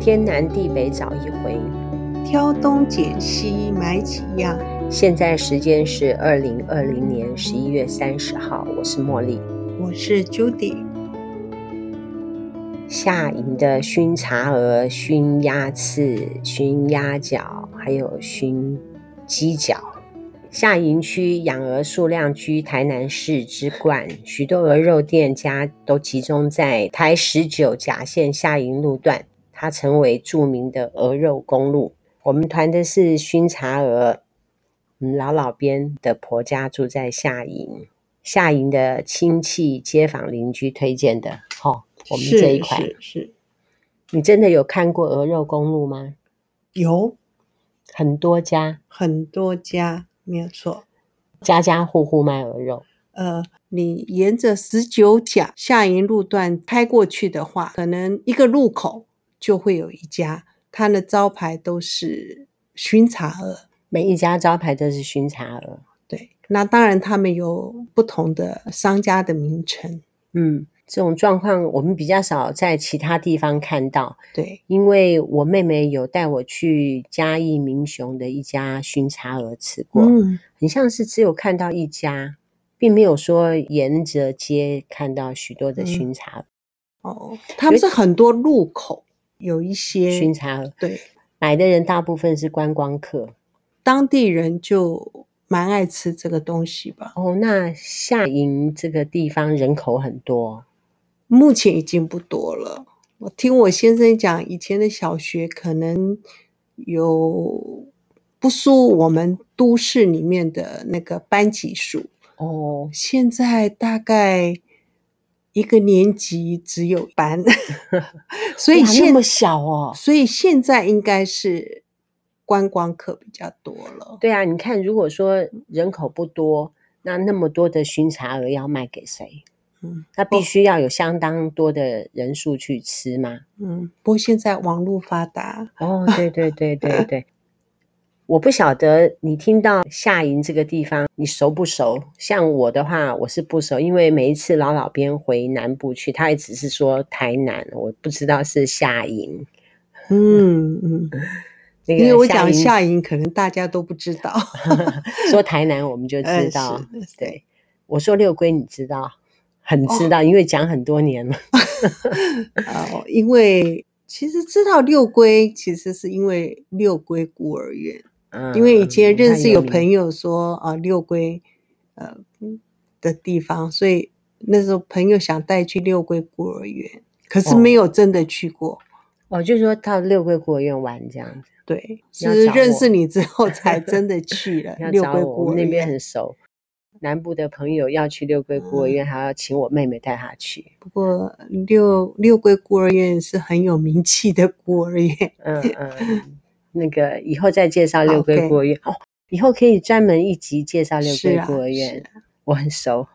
天南地北找一回，挑东拣西买几样。现在时间是二零二零年十一月三十号，我是茉莉，我是 Judy。下营的熏茶鹅、熏鸭翅、熏鸭脚，还有熏鸡脚。下营区养鹅数量居台南市之冠，许多鹅肉店家都集中在台十九甲线下营路段，它成为著名的鹅肉公路。我们团的是熏茶鹅，嗯，老老边的婆家住在下营，下营的亲戚、街坊、邻居推荐的。哦，我们这一块是，是，是你真的有看过鹅肉公路吗？有很多家，很多家。没有错，家家户户卖鹅肉。呃，你沿着十九甲下营路段开过去的话，可能一个路口就会有一家，它的招牌都是熏茶鹅。每一家招牌都是熏茶鹅。对，那当然他们有不同的商家的名称。嗯。这种状况我们比较少在其他地方看到，对，因为我妹妹有带我去嘉义民雄的一家熏茶鹅吃过，嗯，很像是只有看到一家，并没有说沿着街看到许多的熏茶鹅。嗯、哦，他们是很多路口有一些巡查鹅，对，买的人大部分是观光客，当地人就蛮爱吃这个东西吧。哦，那下营这个地方人口很多。目前已经不多了。我听我先生讲，以前的小学可能有不输我们都市里面的那个班级数哦。现在大概一个年级只有班，所以现那么小哦。所以现在应该是观光客比较多了。对啊，你看，如果说人口不多，那那么多的巡查鹅要卖给谁？嗯，那必须要有相当多的人数去吃吗？嗯，不过现在网络发达哦，对对对对对，我不晓得你听到夏营这个地方你熟不熟？像我的话，我是不熟，因为每一次老老边回南部去，他也只是说台南，我不知道是夏营。嗯嗯，那个因为我讲夏营，可能大家都不知道，说台南我们就 知道。呃、对，我说六龟，你知道？很知道，哦、因为讲很多年了。哦，因为其实知道六龟，其实是因为六龟孤儿院。嗯，因为以前认识有朋友说啊，六龟呃的地方，所以那时候朋友想带去六龟孤儿院，可是没有真的去过。哦，哦就是说到六龟孤儿院玩这样子。对，是认识你之后才 真的去了六龟孤儿院，那边很熟。南部的朋友要去六龟孤儿院，还要请我妹妹带她去。不过六六龟孤儿院是很有名气的孤儿院。嗯嗯，那个以后再介绍六龟孤儿院.哦，以后可以专门一集介绍六龟孤儿院。啊啊、我很熟，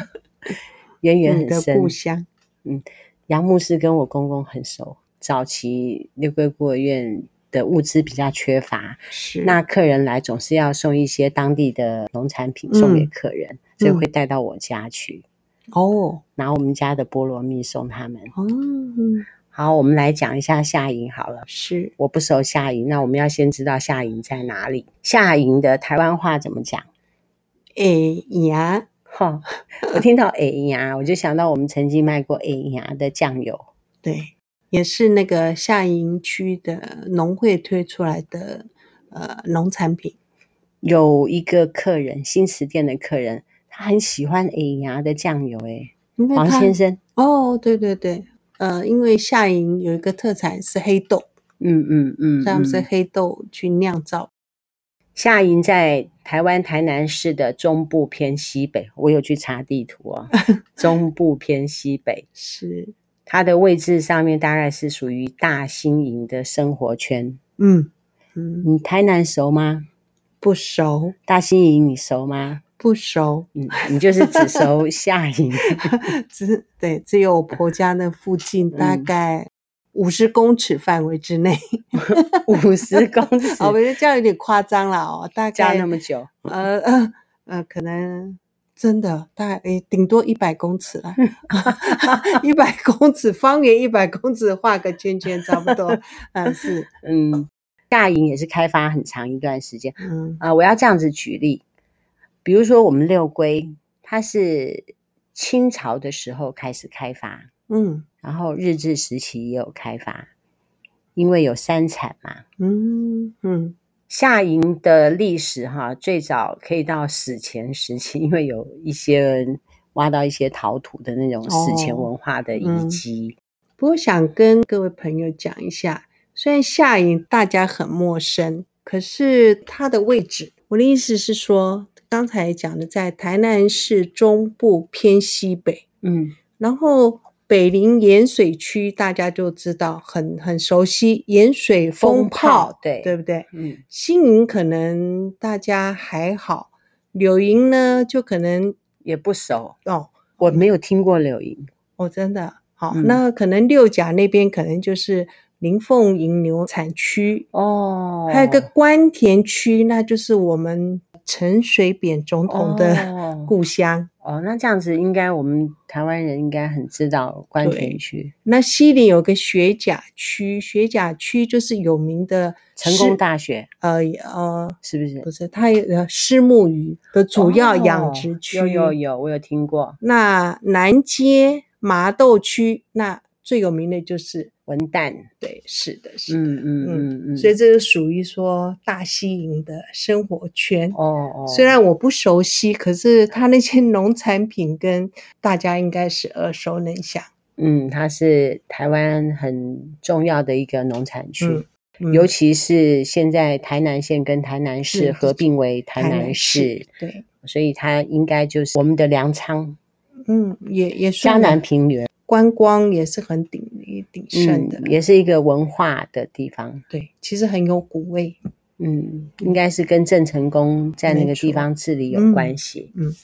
渊源很深。故乡，嗯，杨牧师跟我公公很熟，早期六龟孤儿院。的物资比较缺乏，是那客人来总是要送一些当地的农产品送给客人，嗯、所以会带到我家去。哦，拿我们家的菠萝蜜送他们。哦，好，我们来讲一下夏营好了。是，我不熟夏营，那我们要先知道夏营在哪里。夏营的台湾话怎么讲？哎呀，哈，我听到哎呀，我就想到我们曾经卖过哎呀的酱油。对。也是那个夏营区的农会推出来的呃农产品。有一个客人，新慈店的客人，他很喜欢哎呀的酱油，哎，黄先生。哦，对对对，呃，因为夏营有一个特产是黑豆，嗯嗯嗯，他们是黑豆去酿造。夏营在台湾台南市的中部偏西北，我有去查地图哦，中部偏西北是。它的位置上面大概是属于大新营的生活圈。嗯嗯，你台南熟吗？不熟。大新营你熟吗？不熟。嗯，你就是只熟 下营。只对，只有我婆家那附近，大概五十公尺范围之内。五十公尺？哦，我觉得这样有点夸张了哦。大概加那么久？呃呃呃，可能真的，大概诶顶多一百公尺了，一百公尺方圆一百公尺画个圈圈差不多。嗯，是，嗯，夏营也是开发很长一段时间。嗯啊、呃，我要这样子举例，比如说我们六龟，它是清朝的时候开始开发，嗯，然后日治时期也有开发，因为有三产嘛。嗯嗯。夏营的历史哈，最早可以到史前时期，因为有一些人挖到一些陶土的那种史前文化的遗迹。哦嗯、不过想跟各位朋友讲一下，虽然夏营大家很陌生，可是它的位置，我的意思是说，刚才讲的在台南市中部偏西北，嗯，然后。北临盐水区，大家就知道很很熟悉盐水风炮，对对不对？嗯，新营可能大家还好，柳营呢就可能也不熟哦。我没有听过柳营哦，真的好。嗯、那可能六甲那边可能就是林凤营牛产区哦，还有个关田区，那就是我们陈水扁总统的故乡。哦哦，那这样子应该我们台湾人应该很知道关田区。那西陵有个学甲区，学甲区就是有名的成功大学。呃呃，是不是？不是，它有虱目鱼的主要养殖区。哦，有有有，我有听过。那南街麻豆区，那最有名的就是。文旦，对，是的，是的，嗯嗯嗯嗯，所以这是属于说大西营的生活圈哦哦。虽然我不熟悉，可是它那些农产品跟大家应该是耳熟能详。嗯，它是台湾很重要的一个农产区，嗯嗯、尤其是现在台南县跟台南市合并为台南市，对，所以它应该就是我们的粮仓。嗯，也也是嘉南平原。观光也是很鼎鼎盛的，嗯，也是一个文化的地方。对，其实很有古味。嗯，应该是跟郑成功在那个地方治理有关系。嗯，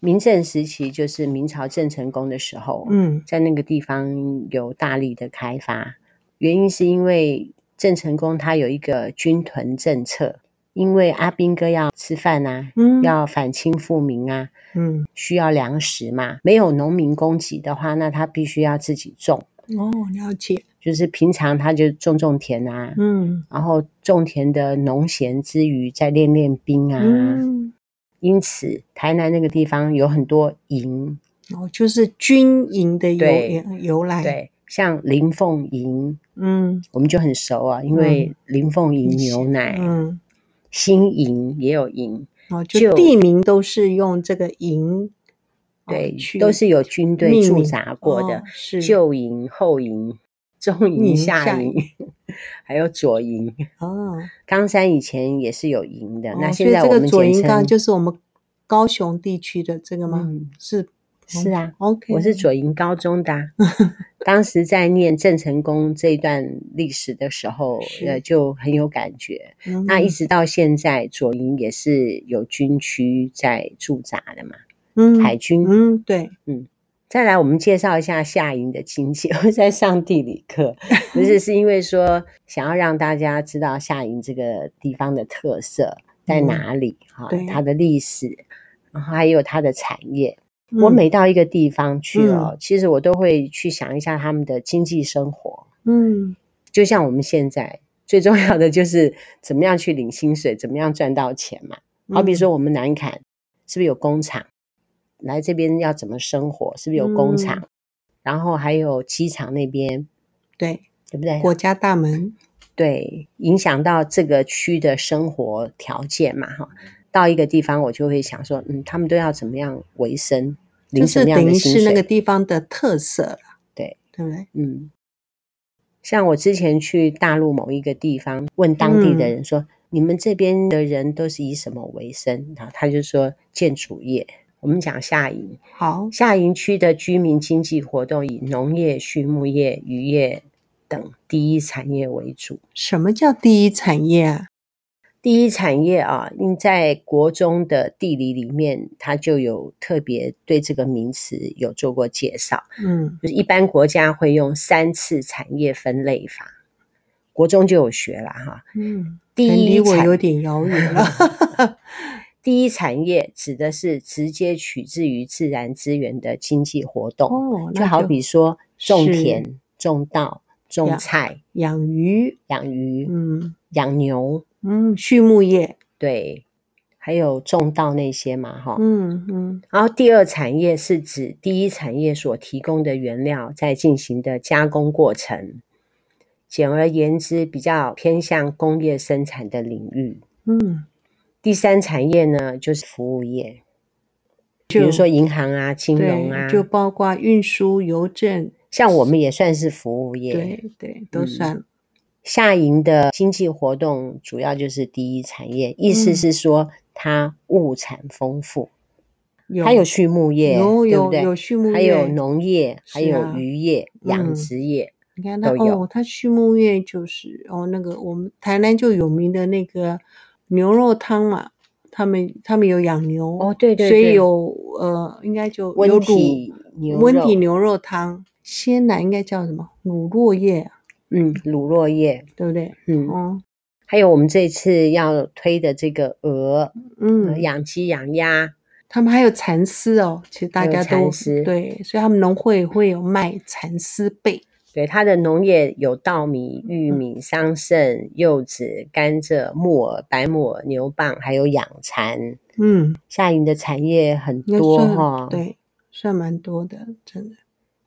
明郑时期就是明朝郑成功的时候，嗯，在那个地方有大力的开发，原因是因为郑成功他有一个军屯政策。因为阿兵哥要吃饭啊，嗯，要反清复明啊，嗯，需要粮食嘛，没有农民供给的话，那他必须要自己种。哦，了解。就是平常他就种种田啊，嗯，然后种田的农闲之余再练练兵啊，嗯，因此台南那个地方有很多营，哦，就是军营的由由来，对，像林凤营，嗯，我们就很熟啊，因为林凤营牛奶，嗯。嗯新营也有营哦，就地名都是用这个营，对，都是有军队驻扎过的。是旧营、后营、中营、下营，还有左营。哦，冈山以前也是有营的。那现在我们左营刚就是我们高雄地区的这个吗？是。是啊，OK，我是左营高中的，当时在念郑成功这一段历史的时候，呃，就很有感觉。嗯、那一直到现在，左营也是有军区在驻扎的嘛，嗯，海军，嗯，对，嗯。再来，我们介绍一下夏营的经济。我在上地理课，不是是因为说想要让大家知道夏营这个地方的特色在哪里哈，嗯、它的历史，然后还有它的产业。我每到一个地方去哦，嗯、其实我都会去想一下他们的经济生活。嗯，就像我们现在最重要的就是怎么样去领薪水，怎么样赚到钱嘛。好比说我们南坎是不是有工厂？来这边要怎么生活？是不是有工厂？嗯、然后还有机场那边，对对不对？国家大门，对，影响到这个区的生活条件嘛，哈。到一个地方，我就会想说，嗯，他们都要怎么样维生？就是等于是那个地方的特色了，对对不对？嗯，像我之前去大陆某一个地方，问当地的人说：“嗯、你们这边的人都是以什么为生？”然后他就说：“建筑业。”我们讲夏营，好，夏营区的居民经济活动以农业、畜牧业、渔业等第一产业为主。什么叫第一产业啊？第一产业啊，因在国中的地理里面，它就有特别对这个名词有做过介绍。嗯，就是一般国家会用三次产业分类法，国中就有学了哈。嗯，第一离我有点遥远了。第一产业指的是直接取自于自然资源的经济活动，哦，就好比说种田、种稻、种菜、养鱼、养鱼，嗯，养牛，嗯，畜牧业，对。还有种稻那些嘛，哈，嗯嗯，然后第二产业是指第一产业所提供的原料在进行的加工过程，简而言之，比较偏向工业生产的领域。嗯，第三产业呢，就是服务业，比如说银行啊、金融啊，就包括运输、邮政，像我们也算是服务业，对对，都算。嗯下营的经济活动主要就是第一产业，意思是说它物产丰富，有它有畜牧业，有有对不对？有畜牧业，还有农业，啊、还有渔业、养殖业。你看它哦，它畜牧业就是哦，那个我们台南就有名的那个牛肉汤嘛，他们他们有养牛哦，对对对，所以有呃，应该就有温体牛温体牛肉汤，鲜奶应该叫什么乳酪业。嗯，乳酪液对不对？嗯，哦，还有我们这次要推的这个鹅，嗯，养鸡养鸭，他们还有蚕丝哦。其实大家都对，所以他们农会会有卖蚕丝被。对，它的农业有稻米、玉米、桑葚、柚子、甘蔗、木耳、白木耳、牛蒡，还有养蚕。嗯，夏营的产业很多哈，对，算蛮多的，真的。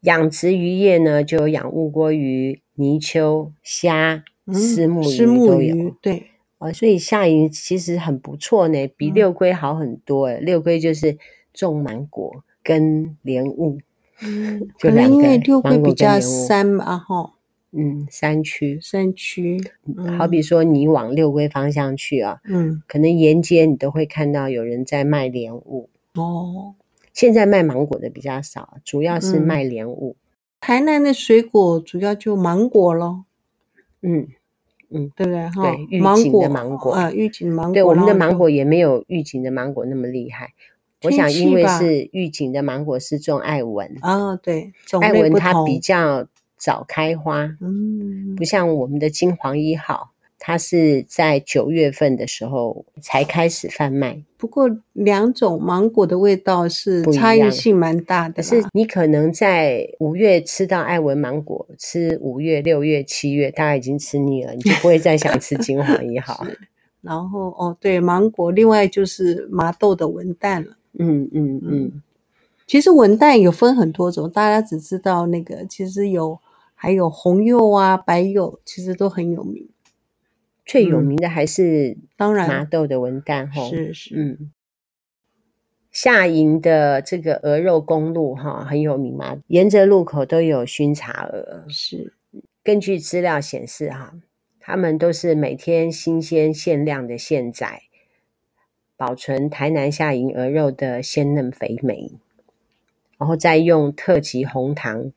养殖鱼业呢，就有养乌龟鱼、泥鳅、虾、虱目鱼都有。嗯、对，啊，所以夏营其实很不错呢，比六龟好很多。哎、嗯，六龟就是种芒果跟莲雾，嗯，可能因为六龟比较山嘛，哈，嗯，山区，山区，嗯、好比说你往六龟方向去啊，嗯，可能沿街你都会看到有人在卖莲雾。哦。现在卖芒果的比较少，主要是卖莲雾。嗯、台南的水果主要就芒果咯，嗯嗯，对不对？哈，对，玉井的芒果啊，玉井芒果。对，我们的芒果也没有玉井的芒果那么厉害。我想，因为是玉井的芒果是种艾文啊，对，艾文它比较早开花，嗯，不像我们的金黄一号。它是在九月份的时候才开始贩卖，不过两种芒果的味道是差异性蛮大的。可是你可能在五月吃到爱文芒果，吃五月、六月、七月，大概已经吃腻了，你就不会再想吃金黄一号。然后哦，对，芒果，另外就是麻豆的文旦了。嗯嗯嗯，其实文旦有分很多种，大家只知道那个，其实有还有红柚啊、白柚，其实都很有名。最有名的还是当然麻豆的文旦吼，是是，嗯，下营的这个鹅肉公路哈很有名嘛，沿着路口都有熏茶鹅，是。根据资料显示哈，他们都是每天新鲜限量的现宰，保存台南下营鹅肉的鲜嫩肥美，然后再用特级红糖。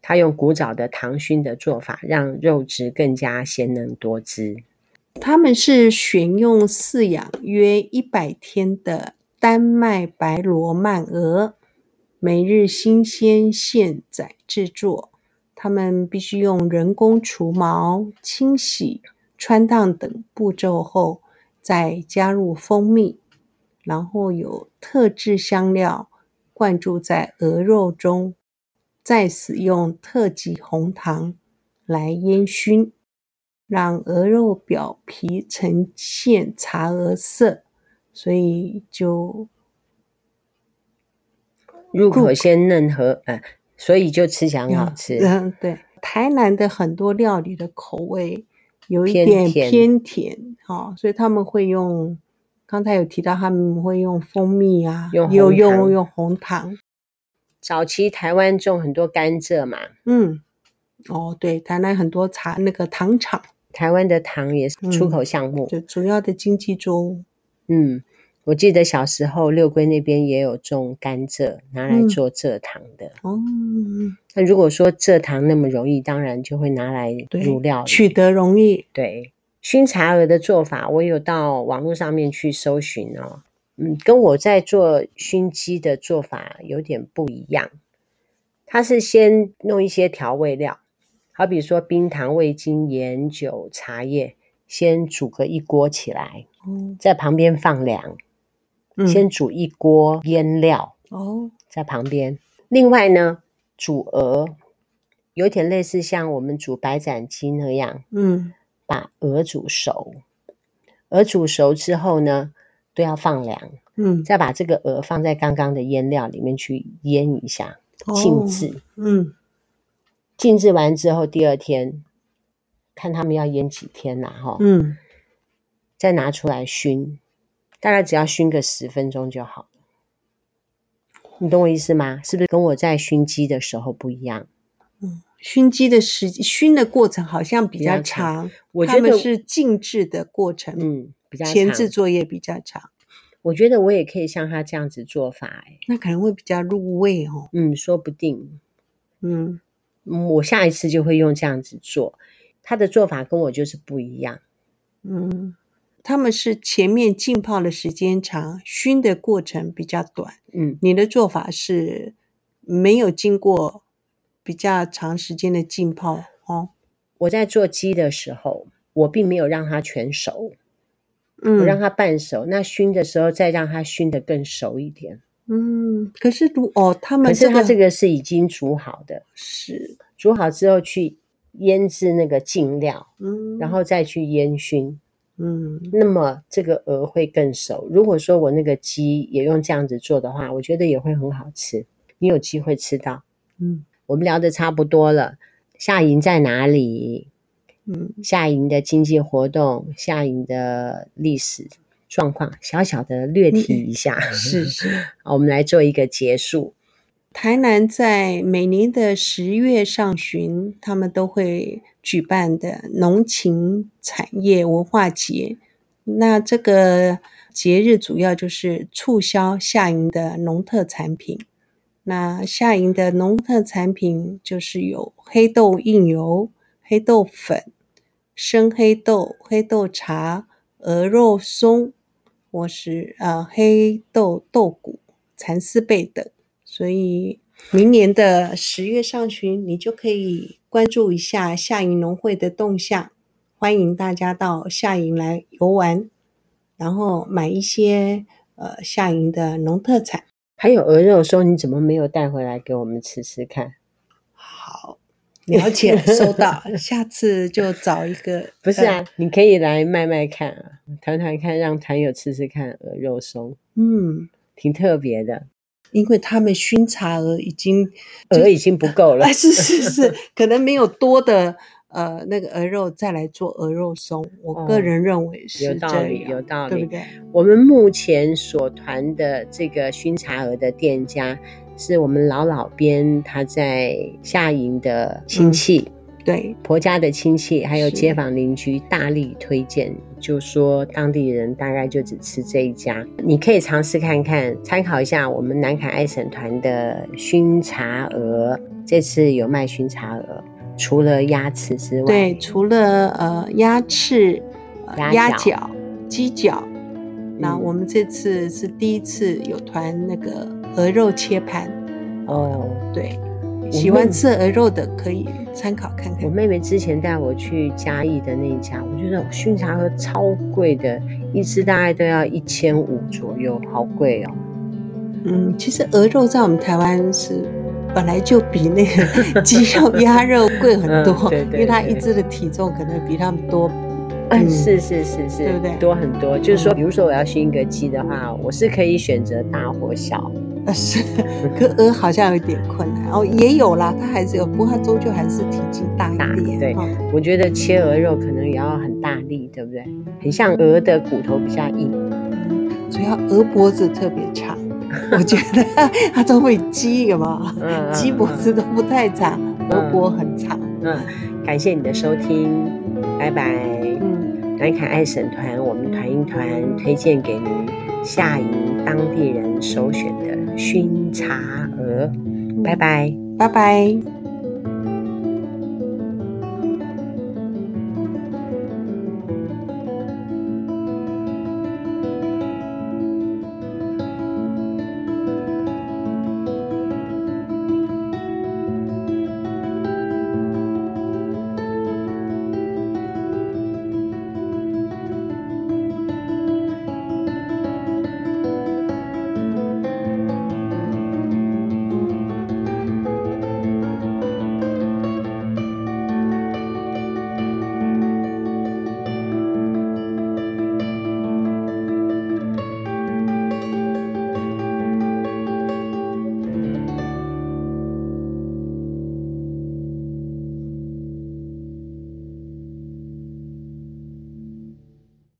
他用古早的糖熏的做法，让肉质更加鲜嫩多汁。他们是选用饲养约一百天的丹麦白罗曼鹅，每日新鲜现宰制作。他们必须用人工除毛、清洗、穿烫等步骤后，再加入蜂蜜，然后有特制香料灌注在鹅肉中，再使用特级红糖来烟熏。让鹅肉表皮呈现茶鹅色，所以就入口鲜嫩和呃，所以就吃起来很好吃。嗯，对，台南的很多料理的口味有一点偏甜，哈，所以他们会用，刚才有提到他们会用蜂蜜啊，用有用用红糖。早期台湾种很多甘蔗嘛，嗯，哦，对，台南很多茶那个糖厂。台湾的糖也是出口项目，就、嗯、主要的经济作物。嗯，我记得小时候六龟那边也有种甘蔗，拿来做蔗糖的。哦、嗯，那如果说蔗糖那么容易，当然就会拿来入料，取得容易。对，熏茶鹅的做法，我有到网络上面去搜寻哦。嗯，跟我在做熏鸡的做法有点不一样。它是先弄一些调味料。好比说冰糖、味精、盐、酒、茶叶，先煮个一锅起来，在旁边放凉，嗯、先煮一锅腌料哦，在旁边。另外呢，煮鹅有点类似像我们煮白斩鸡那样，嗯，把鹅煮熟。鹅煮熟之后呢，都要放凉，嗯，再把这个鹅放在刚刚的腌料里面去腌一下，静置，哦，嗯，静置完之后，第二天看他们要腌几天呐，哈，嗯，再拿出来熏，大概只要熏个十分钟就好。你懂我意思吗？是不是跟我在熏鸡的时候不一样？嗯，熏鸡的时熏的过程好像比较长，较长我觉得是静置的过程，嗯，比较前置作业比较长。我觉得我也可以像他这样子做法，欸，那可能会比较入味哦。嗯，说不定。嗯，我下一次就会用这样子做。他的做法跟我就是不一样。嗯。他们是前面浸泡的时间长，熏的过程比较短。嗯，你的做法是没有经过比较长时间的浸泡哦。我在做鸡的时候，我并没有让它全熟，嗯，我让它半熟。那熏的时候再让它熏得更熟一点。嗯，可是如哦，他们、这个、可是他这个是已经煮好的，是煮好之后去腌制那个酱料，嗯，然后再去烟熏。嗯，那么这个鹅会更熟。如果说我那个鸡也用这样子做的话，我觉得也会很好吃。你有机会吃到。嗯，我们聊的差不多了。夏营在哪里？嗯，夏营的经济活动，夏营的历史状况，小小的略提一下。嗯、是是，好，我们来做一个结束。台南在每年的十月上旬，他们都会举办的农禽产业文化节。那这个节日主要就是促销夏营的农特产品。那夏营的农特产品就是有黑豆印油、黑豆粉、生黑豆、黑豆茶、鹅肉松，或是呃黑豆豆鼓、蚕丝被等。所以，明年的十月上旬，你就可以关注一下夏营农会的动向。欢迎大家到夏营来游玩，然后买一些呃夏营的农特产。还有鹅肉说，你怎么没有带回来给我们吃吃看？好，了解，收到，下次就找一个。不是啊，呃、你可以来卖卖看啊，谈谈看，让团友吃吃看鹅肉松。嗯，挺特别的。因为他们熏茶鹅已经鹅已经不够了，是是是，可能没有多的呃那个鹅肉再来做鹅肉松。我个人认为是、哦、有道理，有道理，对不对？我们目前所团的这个熏茶鹅的店家，是我们老老边他在夏营的亲戚。嗯对婆家的亲戚，还有街坊邻居大力推荐，就说当地人大概就只吃这一家，你可以尝试看看，参考一下我们南凯爱省团的熏茶鹅。这次有卖熏茶鹅，除了鸭翅之外，对，除了呃鸭翅、鸭脚、鸡脚，那我们这次是第一次有团那个鹅肉切盘。哦，对。喜欢吃鹅肉的可以参考看看。我妹妹之前带我去嘉义的那一家，我觉得熏茶鹅超贵的，一只大概都要一千五左右，好贵哦。嗯，其实鹅肉在我们台湾是本来就比那个鸡肉、鸭肉贵很多，嗯、对对对，因为它一只的体重可能比它们多。嗯，是是是是，对不对？多很多。就是说，比如说我要熏一个鸡的话，我是可以选择大或小。呃，是，可鹅好像有点困难哦，也有啦，它还是有，不过它终究还是体积大一点。对，我觉得切鹅肉可能也要很大力，对不对？很像鹅的骨头比较硬，主要鹅脖子特别长，我觉得它都会鸡有吗？嗯，鸡脖子都不太长，鹅脖很长。嗯，感谢你的收听，拜拜。南崁爱神团，我们团一团推荐给您夏营当地人首选的。熏茶鹅，拜拜，拜拜。